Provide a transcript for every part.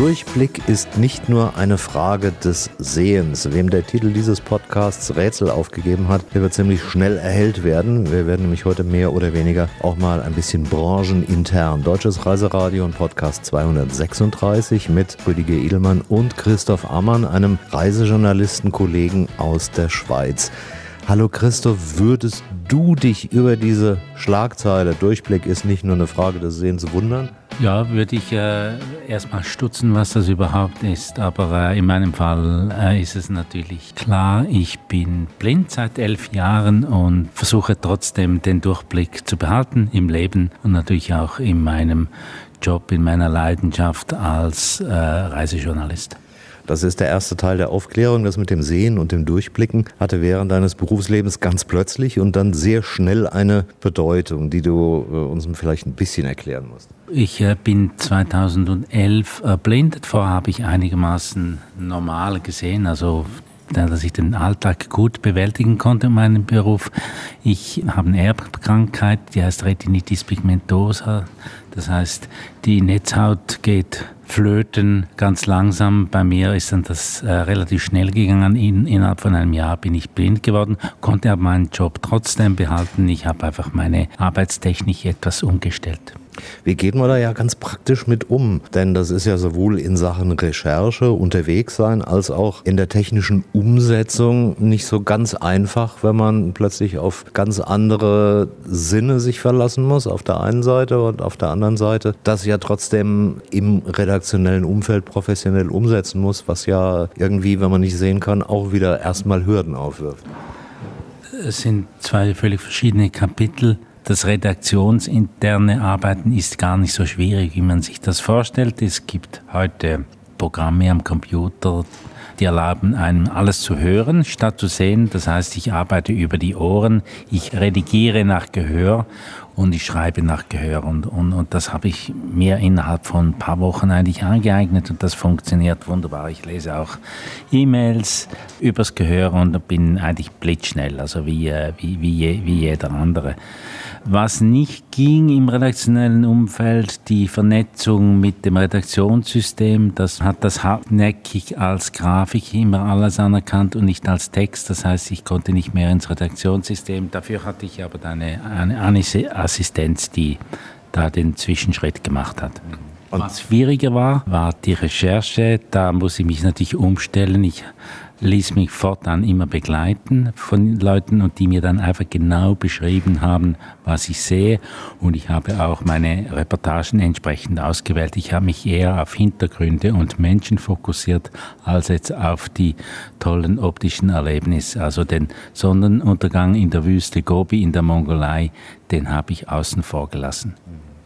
Durchblick ist nicht nur eine Frage des Sehens. Wem der Titel dieses Podcasts Rätsel aufgegeben hat, der wird ziemlich schnell erhellt werden. Wir werden nämlich heute mehr oder weniger auch mal ein bisschen branchenintern. Deutsches Reiseradio und Podcast 236 mit Rüdiger Edelmann und Christoph Ammann, einem Reisejournalistenkollegen aus der Schweiz. Hallo Christoph, würdest du dich über diese Schlagzeile, Durchblick ist nicht nur eine Frage des Sehens, wundern? Ja, würde ich äh, erstmal stutzen, was das überhaupt ist. Aber äh, in meinem Fall äh, ist es natürlich klar, ich bin blind seit elf Jahren und versuche trotzdem den Durchblick zu behalten im Leben und natürlich auch in meinem Job, in meiner Leidenschaft als äh, Reisejournalist. Das ist der erste Teil der Aufklärung. Das mit dem Sehen und dem Durchblicken hatte während deines Berufslebens ganz plötzlich und dann sehr schnell eine Bedeutung, die du äh, uns vielleicht ein bisschen erklären musst. Ich äh, bin 2011 erblindet. Vorher habe ich einigermaßen normal gesehen, also dass ich den Alltag gut bewältigen konnte in meinem Beruf. Ich habe eine Erbkrankheit, die heißt Retinitis pigmentosa. Das heißt, die Netzhaut geht flöten ganz langsam. Bei mir ist dann das äh, relativ schnell gegangen. In, innerhalb von einem Jahr bin ich blind geworden, konnte aber meinen Job trotzdem behalten. Ich habe einfach meine Arbeitstechnik etwas umgestellt. Wie geht man da ja ganz praktisch mit um? Denn das ist ja sowohl in Sachen Recherche unterwegs sein, als auch in der technischen Umsetzung nicht so ganz einfach, wenn man plötzlich auf ganz andere Sinne sich verlassen muss, auf der einen Seite und auf der anderen Seite, das ja trotzdem im redaktionellen Umfeld professionell umsetzen muss, was ja irgendwie, wenn man nicht sehen kann, auch wieder erstmal Hürden aufwirft. Es sind zwei völlig verschiedene Kapitel das redaktionsinterne Arbeiten ist gar nicht so schwierig, wie man sich das vorstellt. Es gibt heute Programme am Computer, die erlauben einem alles zu hören, statt zu sehen. Das heißt, ich arbeite über die Ohren, ich redigiere nach Gehör und ich schreibe nach Gehör. Und, und, und das habe ich mir innerhalb von ein paar Wochen eigentlich angeeignet und das funktioniert wunderbar. Ich lese auch E-Mails übers Gehör und bin eigentlich blitzschnell, also wie, äh, wie, wie, wie jeder andere. Was nicht ging im redaktionellen Umfeld, die Vernetzung mit dem Redaktionssystem, das hat das hartnäckig als Grafik immer alles anerkannt und nicht als Text. Das heißt, ich konnte nicht mehr ins Redaktionssystem. Dafür hatte ich aber eine, eine Assistenz, die da den Zwischenschritt gemacht hat. Und Was schwieriger war, war die Recherche. Da muss ich mich natürlich umstellen. Ich ließ mich fortan immer begleiten von Leuten und die mir dann einfach genau beschrieben haben, was ich sehe. Und ich habe auch meine Reportagen entsprechend ausgewählt. Ich habe mich eher auf Hintergründe und Menschen fokussiert, als jetzt auf die tollen optischen Erlebnisse. Also den Sonnenuntergang in der Wüste Gobi in der Mongolei, den habe ich außen vor gelassen.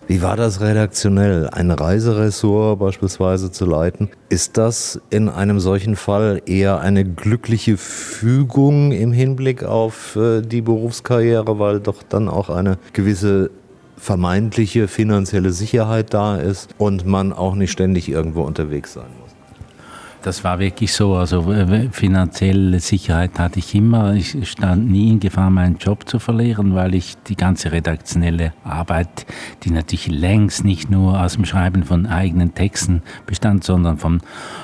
Wie war das redaktionell? Ein Reiseressort beispielsweise zu leiten? Ist das in einem solchen Fall eher eine glückliche Fügung im Hinblick auf äh, die Berufskarriere, weil doch dann auch eine gewisse vermeintliche finanzielle Sicherheit da ist und man auch nicht ständig irgendwo unterwegs sein muss? Das war wirklich so. Also finanzielle Sicherheit hatte ich immer. Ich stand nie in Gefahr, meinen Job zu verlieren, weil ich die ganze redaktionelle Arbeit, die natürlich längst nicht nur aus dem Schreiben von eigenen Texten bestand, sondern von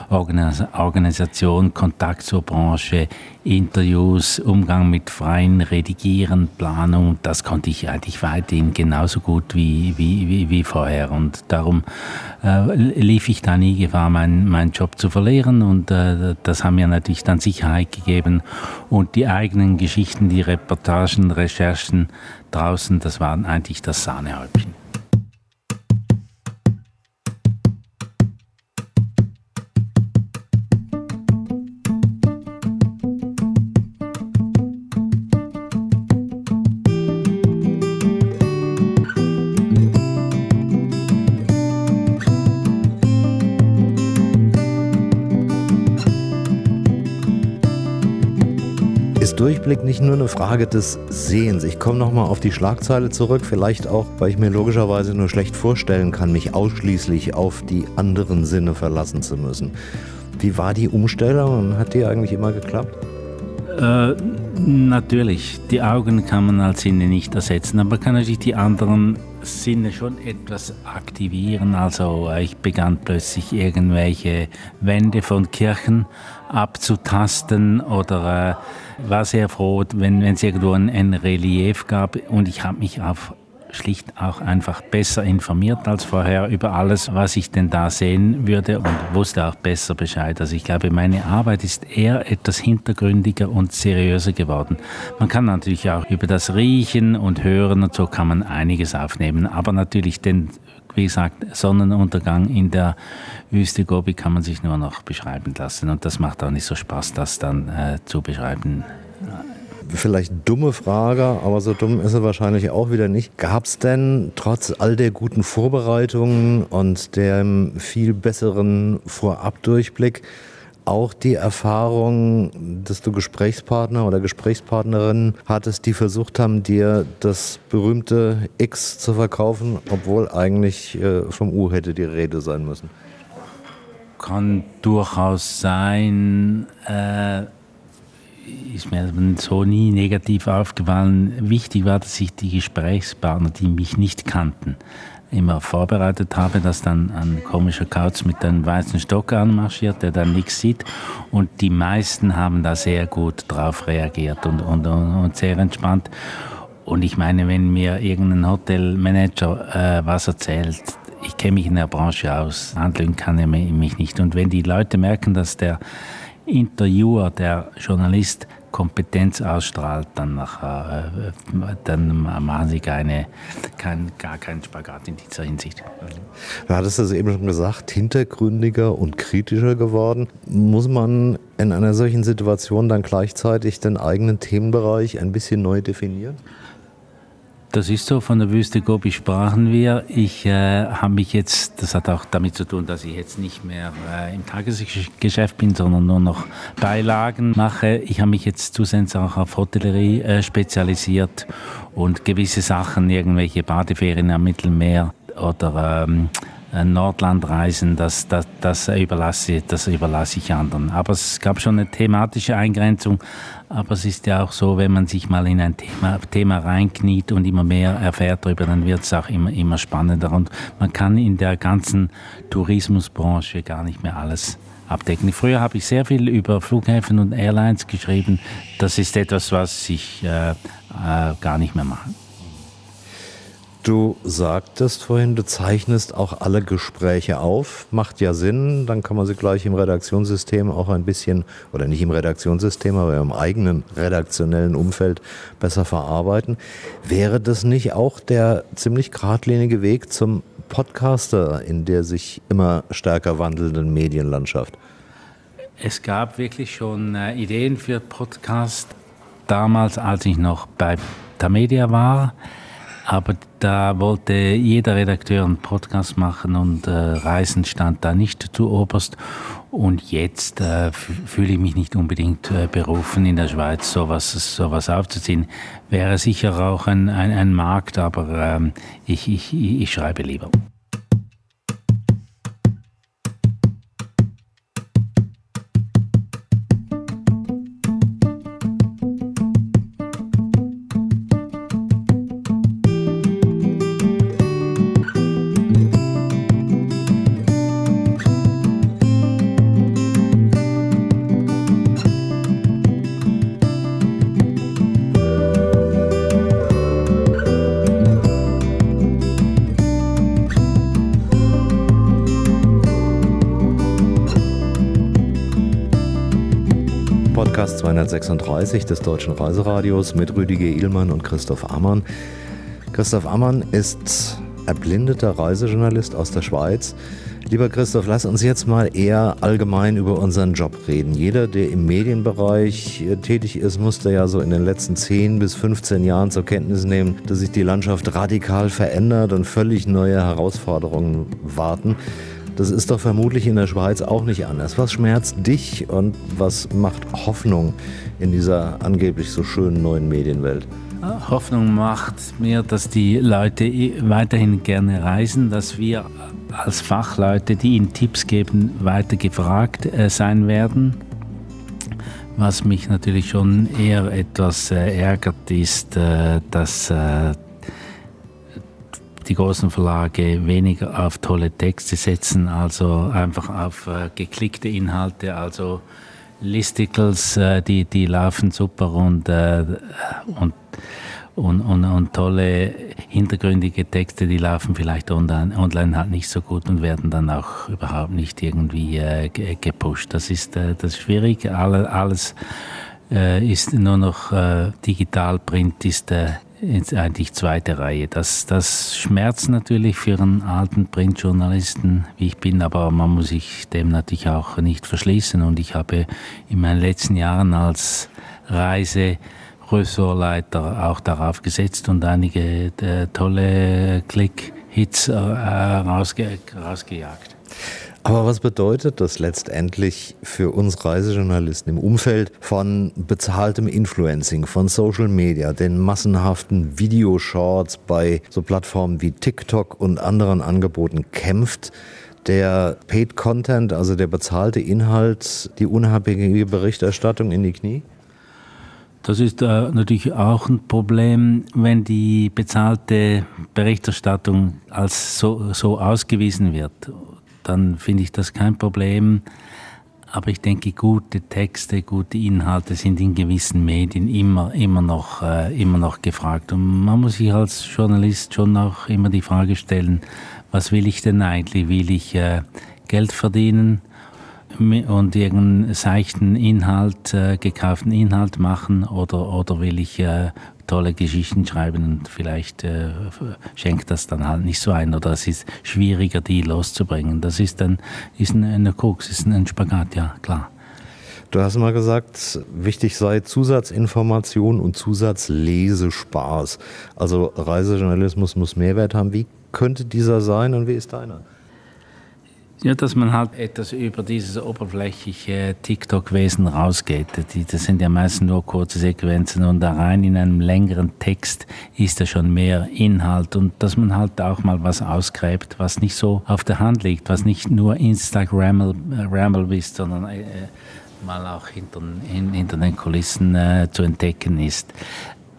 Organisation, Kontakt zur Branche, Interviews, Umgang mit freien Redigieren, Planung, das konnte ich eigentlich weiterhin genauso gut wie, wie, wie, wie vorher. Und darum äh, lief ich da nie Gefahr, meinen mein Job zu verlieren. Und äh, das haben mir natürlich dann Sicherheit gegeben. Und die eigenen Geschichten, die Reportagen, Recherchen draußen, das waren eigentlich das Sahnehäubchen. Durchblick nicht nur eine Frage des Sehens. Ich komme nochmal auf die Schlagzeile zurück, vielleicht auch, weil ich mir logischerweise nur schlecht vorstellen kann, mich ausschließlich auf die anderen Sinne verlassen zu müssen. Wie war die Umstellung und hat die eigentlich immer geklappt? Äh, natürlich, die Augen kann man als Sinne nicht ersetzen, aber kann natürlich die anderen Sinne schon etwas aktivieren. Also äh, ich begann plötzlich irgendwelche Wände von Kirchen abzutasten oder äh, war sehr froh, wenn es irgendwo ein, ein Relief gab und ich habe mich auf schlicht auch einfach besser informiert als vorher über alles, was ich denn da sehen würde und wusste auch besser Bescheid. Also ich glaube, meine Arbeit ist eher etwas hintergründiger und seriöser geworden. Man kann natürlich auch über das Riechen und Hören und so kann man einiges aufnehmen, aber natürlich den wie gesagt, Sonnenuntergang in der Wüste Gobi kann man sich nur noch beschreiben lassen. Und das macht auch nicht so Spaß, das dann äh, zu beschreiben vielleicht dumme Frage, aber so dumm ist sie wahrscheinlich auch wieder nicht. Gab es denn trotz all der guten Vorbereitungen und dem viel besseren Vorabdurchblick auch die Erfahrung, dass du Gesprächspartner oder Gesprächspartnerinnen hattest, die versucht haben, dir das berühmte X zu verkaufen, obwohl eigentlich äh, vom U hätte die Rede sein müssen? Kann durchaus sein. Äh ist mir so nie negativ aufgefallen. Wichtig war, dass ich die Gesprächspartner, die mich nicht kannten, immer vorbereitet habe, dass dann ein komischer Kauz mit einem weißen Stock anmarschiert, der dann nichts sieht. Und die meisten haben da sehr gut drauf reagiert und, und, und sehr entspannt. Und ich meine, wenn mir irgendein Hotelmanager äh, was erzählt, ich kenne mich in der Branche aus, handeln kann er mich nicht. Und wenn die Leute merken, dass der Interviewer, der Journalist, Kompetenz ausstrahlt, dann, nachher, äh, dann machen sie keine, kein, gar keinen Spagat in dieser Hinsicht. Du hattest es eben schon gesagt, hintergründiger und kritischer geworden. Muss man in einer solchen Situation dann gleichzeitig den eigenen Themenbereich ein bisschen neu definieren? Das ist so, von der Wüste Gobi sprachen wir. Ich äh, habe mich jetzt, das hat auch damit zu tun, dass ich jetzt nicht mehr äh, im Tagesgeschäft bin, sondern nur noch Beilagen mache. Ich habe mich jetzt zusätzlich auch auf Hotellerie äh, spezialisiert und gewisse Sachen, irgendwelche Badeferien am Mittelmeer oder ähm, äh, Nordlandreisen, das, das, das, überlasse, das überlasse ich anderen. Aber es gab schon eine thematische Eingrenzung. Aber es ist ja auch so, wenn man sich mal in ein Thema, Thema reinkniet und immer mehr erfährt darüber, dann wird es auch immer, immer spannender. Und man kann in der ganzen Tourismusbranche gar nicht mehr alles abdecken. Früher habe ich sehr viel über Flughäfen und Airlines geschrieben. Das ist etwas, was ich äh, äh, gar nicht mehr mache. Du sagtest vorhin, du zeichnest auch alle Gespräche auf. Macht ja Sinn, dann kann man sie gleich im Redaktionssystem auch ein bisschen, oder nicht im Redaktionssystem, aber im eigenen redaktionellen Umfeld besser verarbeiten. Wäre das nicht auch der ziemlich geradlinige Weg zum Podcaster in der sich immer stärker wandelnden Medienlandschaft? Es gab wirklich schon äh, Ideen für Podcast damals, als ich noch bei Tamedia war. Aber da wollte jeder Redakteur einen Podcast machen und äh, Reisen stand da nicht zu oberst. Und jetzt äh, fühle ich mich nicht unbedingt äh, berufen, in der Schweiz sowas, sowas aufzuziehen. Wäre sicher auch ein, ein, ein Markt, aber ähm, ich, ich, ich schreibe lieber. Podcast 236 des Deutschen Reiseradios mit Rüdiger Ihlmann und Christoph Ammann. Christoph Ammann ist erblindeter Reisejournalist aus der Schweiz. Lieber Christoph, lass uns jetzt mal eher allgemein über unseren Job reden. Jeder, der im Medienbereich äh, tätig ist, musste ja so in den letzten 10 bis 15 Jahren zur Kenntnis nehmen, dass sich die Landschaft radikal verändert und völlig neue Herausforderungen warten. Das ist doch vermutlich in der Schweiz auch nicht anders. Was schmerzt dich und was macht Hoffnung in dieser angeblich so schönen neuen Medienwelt? Hoffnung macht mir, dass die Leute weiterhin gerne reisen, dass wir als Fachleute, die ihnen Tipps geben, weiter gefragt äh, sein werden. Was mich natürlich schon eher etwas äh, ärgert, ist, äh, dass die großen Verlage weniger auf tolle Texte setzen, also einfach auf äh, geklickte Inhalte, also Listicles, äh, die, die laufen super und, äh, und, und, und, und, tolle hintergründige Texte, die laufen vielleicht online, online halt nicht so gut und werden dann auch überhaupt nicht irgendwie äh, gepusht. Das ist, äh, das ist. Alle, alles äh, ist nur noch äh, digital, Print ist jetzt eigentlich zweite Reihe. Das, das schmerzt natürlich für einen alten Printjournalisten, wie ich bin, aber man muss sich dem natürlich auch nicht verschließen. Und ich habe in meinen letzten Jahren als Reise Ressortleiter auch darauf gesetzt und einige äh, tolle Click-Hits äh, rausge rausgejagt. Aber was bedeutet das letztendlich für uns Reisejournalisten im Umfeld von bezahltem Influencing, von Social Media, den massenhaften Videoshorts bei so Plattformen wie TikTok und anderen Angeboten kämpft? der Paid Content, also der bezahlte Inhalt, die unabhängige Berichterstattung in die Knie? Das ist äh, natürlich auch ein Problem, wenn die bezahlte Berichterstattung als so, so ausgewiesen wird dann finde ich das kein Problem. Aber ich denke, gute Texte, gute Inhalte sind in gewissen Medien immer, immer, noch, äh, immer noch gefragt. Und man muss sich als Journalist schon auch immer die Frage stellen, was will ich denn eigentlich? Will ich äh, Geld verdienen und irgendeinen seichten Inhalt, äh, gekauften Inhalt machen oder, oder will ich äh, tolle Geschichten schreiben und vielleicht äh, schenkt das dann halt nicht so ein oder es ist schwieriger, die loszubringen. Das ist dann ist ein, eine Krux, ist ein Spagat, ja klar. Du hast mal gesagt, wichtig sei Zusatzinformation und Zusatzlesespaß. Also Reisejournalismus muss Mehrwert haben. Wie könnte dieser sein und wie ist deiner? Ja, dass man halt etwas über dieses oberflächliche TikTok-Wesen rausgeht. Das sind ja meistens nur kurze Sequenzen und da rein in einem längeren Text ist da schon mehr Inhalt und dass man halt auch mal was ausgräbt, was nicht so auf der Hand liegt, was nicht nur Instagram Ramble ist, sondern äh, mal auch hinter, hin, hinter den Kulissen äh, zu entdecken ist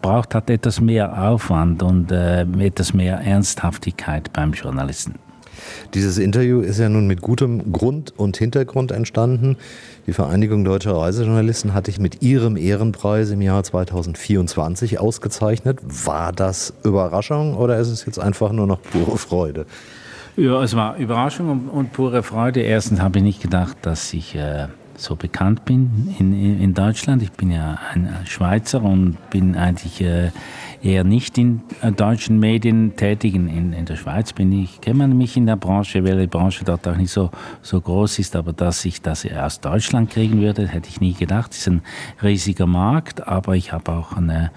braucht halt etwas mehr Aufwand und äh, etwas mehr Ernsthaftigkeit beim Journalisten. Dieses Interview ist ja nun mit gutem Grund und Hintergrund entstanden. Die Vereinigung Deutscher Reisejournalisten hatte ich mit ihrem Ehrenpreis im Jahr 2024 ausgezeichnet. War das Überraschung oder ist es jetzt einfach nur noch pure Freude? Ja, es war Überraschung und, und pure Freude. Erstens habe ich nicht gedacht, dass ich äh, so bekannt bin in, in Deutschland. Ich bin ja ein Schweizer und bin eigentlich äh, eher nicht in äh, deutschen Medien tätig. In, in, der Schweiz bin ich, kennt man mich in der Branche, weil die Branche dort auch nicht so, so groß ist, aber dass ich das aus Deutschland kriegen würde, hätte ich nie gedacht. Es ist ein riesiger Markt, aber ich habe auch eine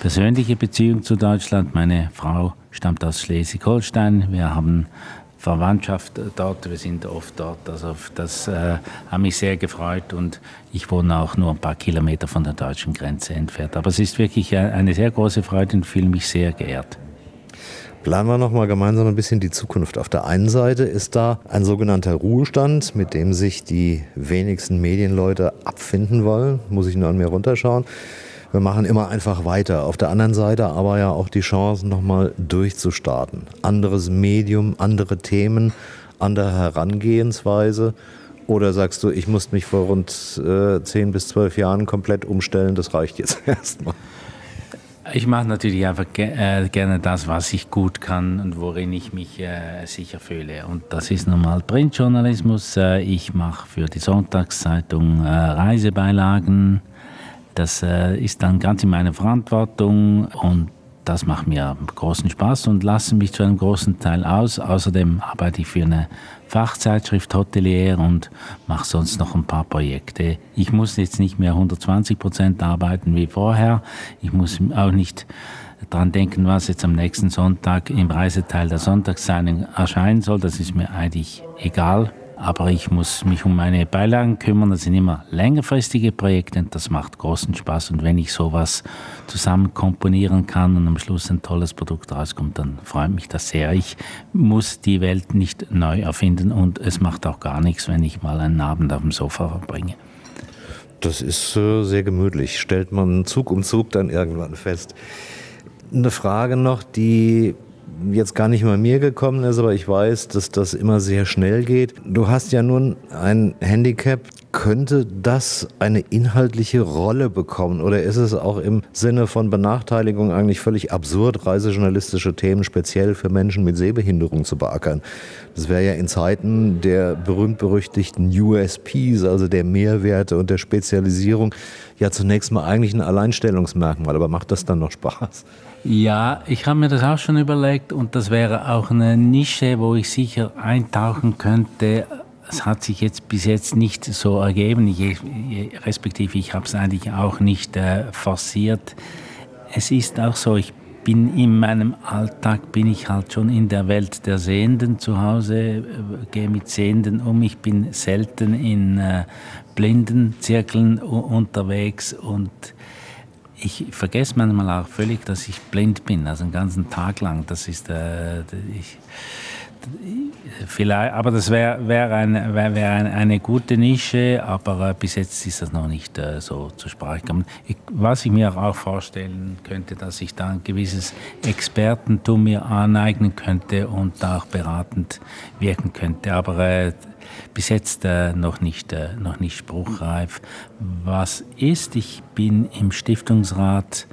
persönliche Beziehung zu Deutschland. Meine Frau stammt aus Schleswig-Holstein. Wir haben Verwandtschaft dort, wir sind oft dort. Also das äh, hat mich sehr gefreut und ich wohne auch nur ein paar Kilometer von der deutschen Grenze entfernt. Aber es ist wirklich eine sehr große Freude und fühle mich sehr geehrt. Planen wir nochmal gemeinsam ein bisschen die Zukunft. Auf der einen Seite ist da ein sogenannter Ruhestand, mit dem sich die wenigsten Medienleute abfinden wollen. Muss ich nur an mir runterschauen wir machen immer einfach weiter. Auf der anderen Seite aber ja auch die Chance, nochmal durchzustarten. Anderes Medium, andere Themen, andere Herangehensweise. Oder sagst du, ich muss mich vor rund äh, 10 bis 12 Jahren komplett umstellen, das reicht jetzt erstmal? Ich mache natürlich einfach ge äh, gerne das, was ich gut kann und worin ich mich äh, sicher fühle. Und das ist normal Printjournalismus. Äh, ich mache für die Sonntagszeitung äh, Reisebeilagen, das äh, ist dann ganz in meiner Verantwortung und das macht mir großen Spaß und lasse mich zu einem großen Teil aus. Außerdem arbeite ich für eine Fachzeitschrift Hotelier und mache sonst noch ein paar Projekte. Ich muss jetzt nicht mehr 120 Prozent arbeiten wie vorher. Ich muss auch nicht daran denken, was jetzt am nächsten Sonntag im Reiseteil der Sonntagszeitung erscheinen soll. Das ist mir eigentlich egal aber ich muss mich um meine Beilagen kümmern. Das sind immer längerfristige Projekte und das macht großen Spaß. Und wenn ich sowas zusammen komponieren kann und am Schluss ein tolles Produkt rauskommt, dann freut mich das sehr. Ich muss die Welt nicht neu erfinden und es macht auch gar nichts, wenn ich mal einen Abend auf dem Sofa verbringe. Das ist äh, sehr gemütlich. Stellt man Zug um Zug dann irgendwann fest. Eine Frage noch, die jetzt gar nicht mal mir gekommen ist, aber ich weiß, dass das immer sehr schnell geht. Du hast ja nun ein Handicap. Könnte das eine inhaltliche Rolle bekommen oder ist es auch im Sinne von Benachteiligung eigentlich völlig absurd, reisejournalistische Themen speziell für Menschen mit Sehbehinderung zu beackern? Das wäre ja in Zeiten der berühmt-berüchtigten USPs, also der Mehrwerte und der Spezialisierung, ja zunächst mal eigentlich ein Alleinstellungsmerkmal. Aber macht das dann noch Spaß? Ja, ich habe mir das auch schon überlegt und das wäre auch eine Nische, wo ich sicher eintauchen könnte. Es hat sich jetzt bis jetzt nicht so ergeben, ich, respektive ich habe es eigentlich auch nicht äh, forciert. Es ist auch so, ich bin in meinem Alltag, bin ich halt schon in der Welt der Sehenden zu Hause, äh, gehe mit Sehenden um, ich bin selten in äh, Blindenzirkeln unterwegs und ich vergesse manchmal auch völlig, dass ich blind bin, also einen ganzen Tag lang. Das ist, äh, ich, vielleicht, aber das wäre wär eine, wär, wär eine, eine, gute Nische, aber äh, bis jetzt ist das noch nicht äh, so zur Sprache gekommen. Ich, was ich mir auch vorstellen könnte, dass ich da ein gewisses Expertentum mir aneignen könnte und auch beratend wirken könnte. Aber äh, bis jetzt äh, noch, nicht, äh, noch nicht spruchreif. Was ist, ich bin im Stiftungsrat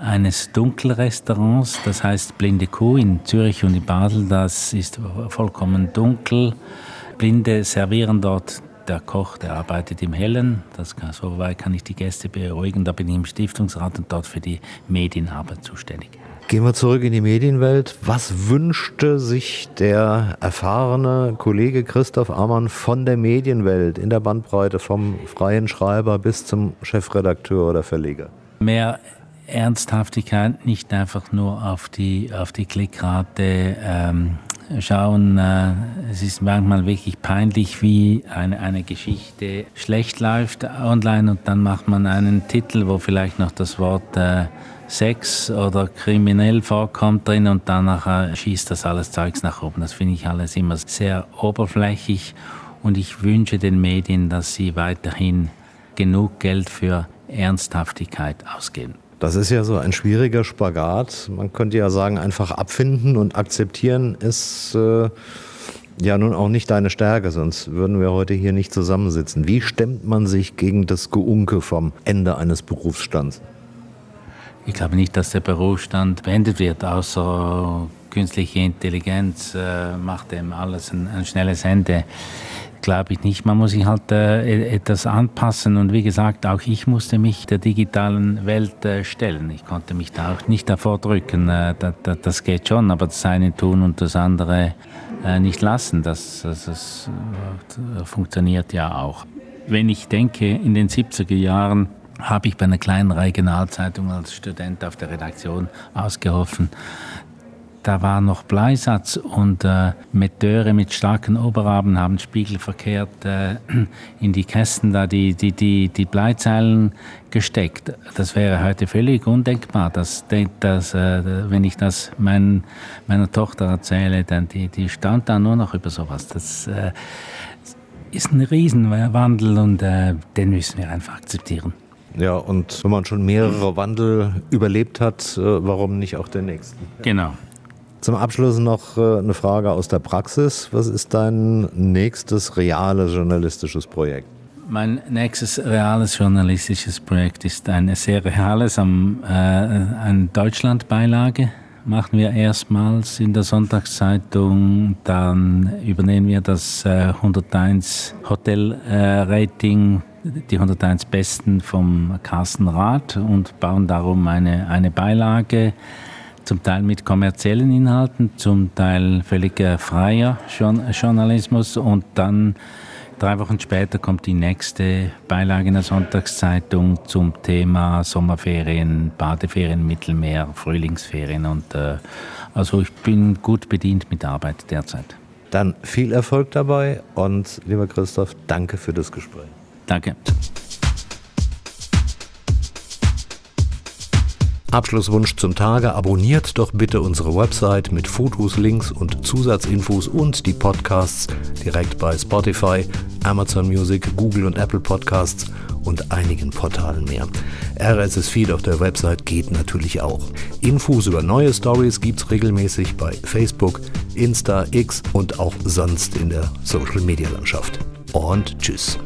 eines Dunkelrestaurants, das heißt Blinde Kuh in Zürich und in Basel. Das ist vollkommen dunkel. Blinde servieren dort der Koch, der arbeitet im Hellen. Das kann, soweit kann ich die Gäste beruhigen. Da bin ich im Stiftungsrat und dort für die Medienarbeit zuständig. Gehen wir zurück in die Medienwelt. Was wünschte sich der erfahrene Kollege Christoph Ammann von der Medienwelt in der Bandbreite vom freien Schreiber bis zum Chefredakteur oder Verleger? Mehr Ernsthaftigkeit, nicht einfach nur auf die, auf die Klickrate ähm, schauen. Äh, es ist manchmal wirklich peinlich, wie eine, eine Geschichte schlecht läuft online und dann macht man einen Titel, wo vielleicht noch das Wort äh, Sex oder kriminell vorkommt drin und danach schießt das alles Zeugs nach oben. Das finde ich alles immer sehr oberflächlich und ich wünsche den Medien, dass sie weiterhin genug Geld für Ernsthaftigkeit ausgeben. Das ist ja so ein schwieriger Spagat. Man könnte ja sagen, einfach abfinden und akzeptieren ist äh, ja nun auch nicht deine Stärke, sonst würden wir heute hier nicht zusammensitzen. Wie stemmt man sich gegen das Geunke vom Ende eines Berufsstands? Ich glaube nicht, dass der Berufsstand beendet wird, außer künstliche Intelligenz äh, macht dem alles ein, ein schnelles Ende. Glaube ich nicht. Man muss sich halt äh, e-, etwas anpassen und wie gesagt, auch ich musste mich der digitalen Welt äh, stellen. Ich konnte mich da auch nicht davor drücken. Äh, da, da, das geht schon, aber das eine tun und das andere äh, nicht lassen, das, das, das äh, funktioniert ja auch. Wenn ich denke, in den 70er Jahren habe ich bei einer kleinen Regionalzeitung als Student auf der Redaktion ausgeholfen. Da war noch Bleisatz und äh, Meteure mit starken Oberarmen haben spiegelverkehrt äh, in die Kästen da die, die, die, die Bleizeilen gesteckt. Das wäre heute völlig undenkbar. Dass, dass, äh, wenn ich das mein, meiner Tochter erzähle, dann die, die staunt da nur noch über sowas. Das äh, ist ein Riesenwandel und äh, den müssen wir einfach akzeptieren. Ja, und wenn man schon mehrere Wandel überlebt hat, äh, warum nicht auch den nächsten? Genau. Zum Abschluss noch äh, eine Frage aus der Praxis. Was ist dein nächstes reales journalistisches Projekt? Mein nächstes reales journalistisches Projekt ist ein sehr reales, am, äh, eine Deutschlandbeilage machen wir erstmals in der Sonntagszeitung. Dann übernehmen wir das äh, 101 Hotel äh, Rating die 101 Besten vom Carsten Rath und bauen darum eine, eine Beilage, zum Teil mit kommerziellen Inhalten, zum Teil völlig freier Journalismus und dann drei Wochen später kommt die nächste Beilage in der Sonntagszeitung zum Thema Sommerferien, Badeferien, Mittelmeer, Frühlingsferien und äh, also ich bin gut bedient mit Arbeit derzeit. Dann viel Erfolg dabei und lieber Christoph, danke für das Gespräch. Danke. Abschlusswunsch zum Tage, abonniert doch bitte unsere Website mit Fotos, Links und Zusatzinfos und die Podcasts direkt bei Spotify, Amazon Music, Google und Apple Podcasts und einigen Portalen mehr. RSS-Feed auf der Website geht natürlich auch. Infos über neue Stories gibt's regelmäßig bei Facebook, Insta, X und auch sonst in der Social-Media-Landschaft. Und tschüss.